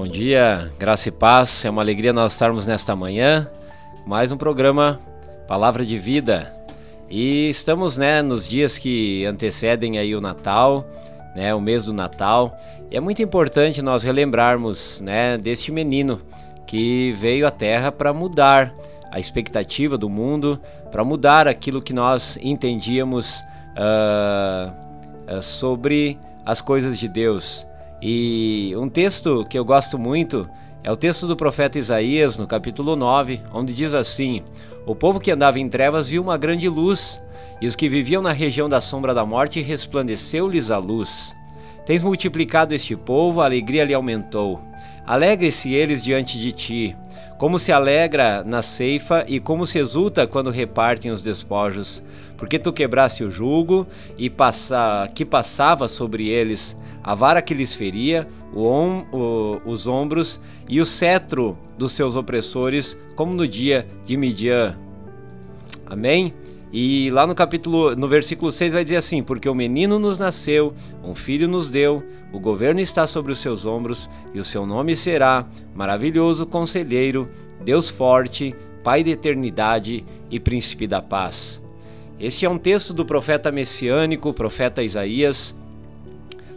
Bom dia, graça e paz. É uma alegria nós estarmos nesta manhã. Mais um programa Palavra de Vida. E estamos, né, nos dias que antecedem aí o Natal, né, o mês do Natal. E é muito importante nós relembrarmos, né, deste menino que veio à Terra para mudar a expectativa do mundo, para mudar aquilo que nós entendíamos uh, sobre as coisas de Deus. E um texto que eu gosto muito é o texto do profeta Isaías, no capítulo 9, onde diz assim: O povo que andava em trevas viu uma grande luz, e os que viviam na região da sombra da morte resplandeceu-lhes a luz. Tens multiplicado este povo, a alegria lhe aumentou. Alegre-se eles diante de ti, como se alegra na ceifa e como se exulta quando repartem os despojos, porque tu quebraste o jugo e passa, que passava sobre eles, a vara que lhes feria, o o, os ombros e o cetro dos seus opressores, como no dia de Midian. Amém? E lá no capítulo, no versículo 6 vai dizer assim: Porque o menino nos nasceu, um filho nos deu, o governo está sobre os seus ombros, e o seu nome será Maravilhoso Conselheiro, Deus Forte, Pai da Eternidade e Príncipe da Paz. Este é um texto do profeta messiânico, profeta Isaías,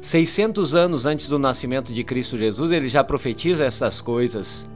600 anos antes do nascimento de Cristo Jesus, ele já profetiza essas coisas.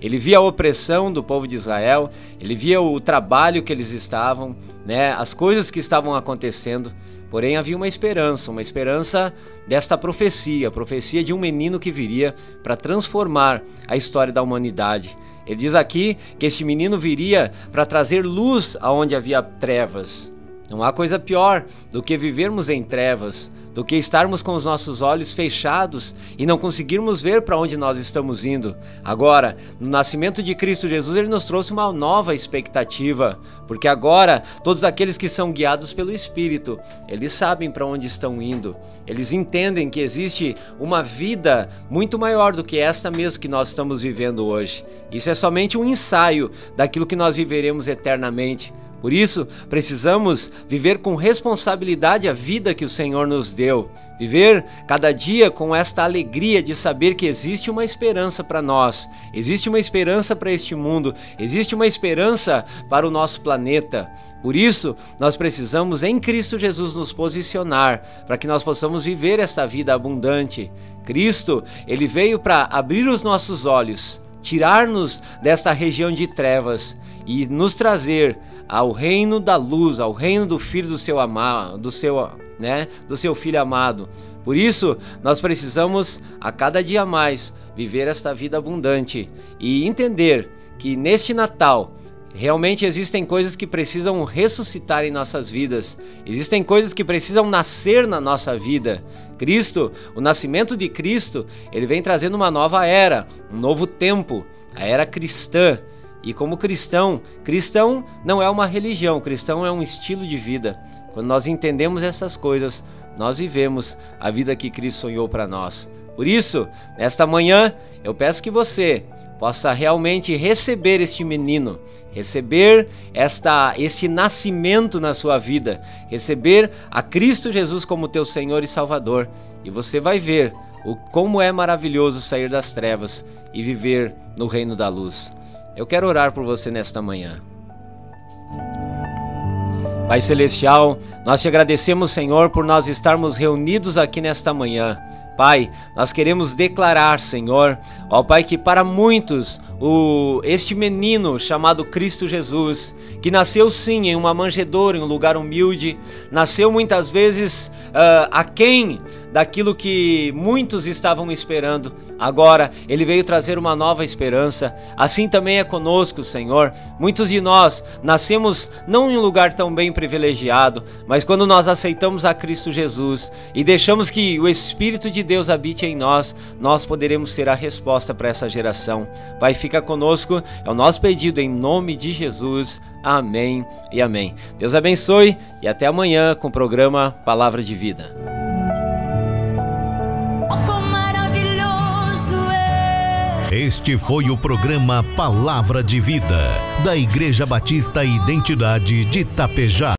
Ele via a opressão do povo de Israel, ele via o trabalho que eles estavam, né, as coisas que estavam acontecendo. Porém, havia uma esperança, uma esperança desta profecia, a profecia de um menino que viria para transformar a história da humanidade. Ele diz aqui que este menino viria para trazer luz aonde havia trevas. Não há coisa pior do que vivermos em trevas, do que estarmos com os nossos olhos fechados e não conseguirmos ver para onde nós estamos indo. Agora, no nascimento de Cristo Jesus, ele nos trouxe uma nova expectativa, porque agora todos aqueles que são guiados pelo Espírito, eles sabem para onde estão indo. Eles entendem que existe uma vida muito maior do que esta mesmo que nós estamos vivendo hoje. Isso é somente um ensaio daquilo que nós viveremos eternamente. Por isso, precisamos viver com responsabilidade a vida que o Senhor nos deu. Viver cada dia com esta alegria de saber que existe uma esperança para nós, existe uma esperança para este mundo, existe uma esperança para o nosso planeta. Por isso, nós precisamos em Cristo Jesus nos posicionar para que nós possamos viver esta vida abundante. Cristo, ele veio para abrir os nossos olhos, tirar-nos desta região de trevas e nos trazer ao reino da luz, ao reino do filho do seu amado, do seu, né, do seu filho amado. Por isso, nós precisamos a cada dia mais viver esta vida abundante e entender que neste Natal Realmente existem coisas que precisam ressuscitar em nossas vidas. Existem coisas que precisam nascer na nossa vida. Cristo, o nascimento de Cristo, ele vem trazendo uma nova era, um novo tempo, a era cristã. E como cristão, cristão não é uma religião, cristão é um estilo de vida. Quando nós entendemos essas coisas, nós vivemos a vida que Cristo sonhou para nós. Por isso, nesta manhã, eu peço que você possa realmente receber este menino, receber esta esse nascimento na sua vida, receber a Cristo Jesus como teu Senhor e Salvador, e você vai ver o como é maravilhoso sair das trevas e viver no reino da luz. Eu quero orar por você nesta manhã. Pai Celestial, nós te agradecemos, Senhor, por nós estarmos reunidos aqui nesta manhã. Pai, nós queremos declarar, Senhor, ó Pai, que para muitos o, este menino chamado Cristo Jesus, que nasceu sim em uma manjedoura, em um lugar humilde, nasceu muitas vezes uh, aquém daquilo que muitos estavam esperando. Agora ele veio trazer uma nova esperança. Assim também é conosco, Senhor. Muitos de nós nascemos não em um lugar tão bem privilegiado, mas quando nós aceitamos a Cristo Jesus e deixamos que o Espírito de Deus habite em nós, nós poderemos ser a resposta para essa geração. Pai, fica conosco, é o nosso pedido em nome de Jesus. Amém e amém. Deus abençoe e até amanhã com o programa Palavra de Vida. Este foi o programa Palavra de Vida, da Igreja Batista Identidade de Itapejá.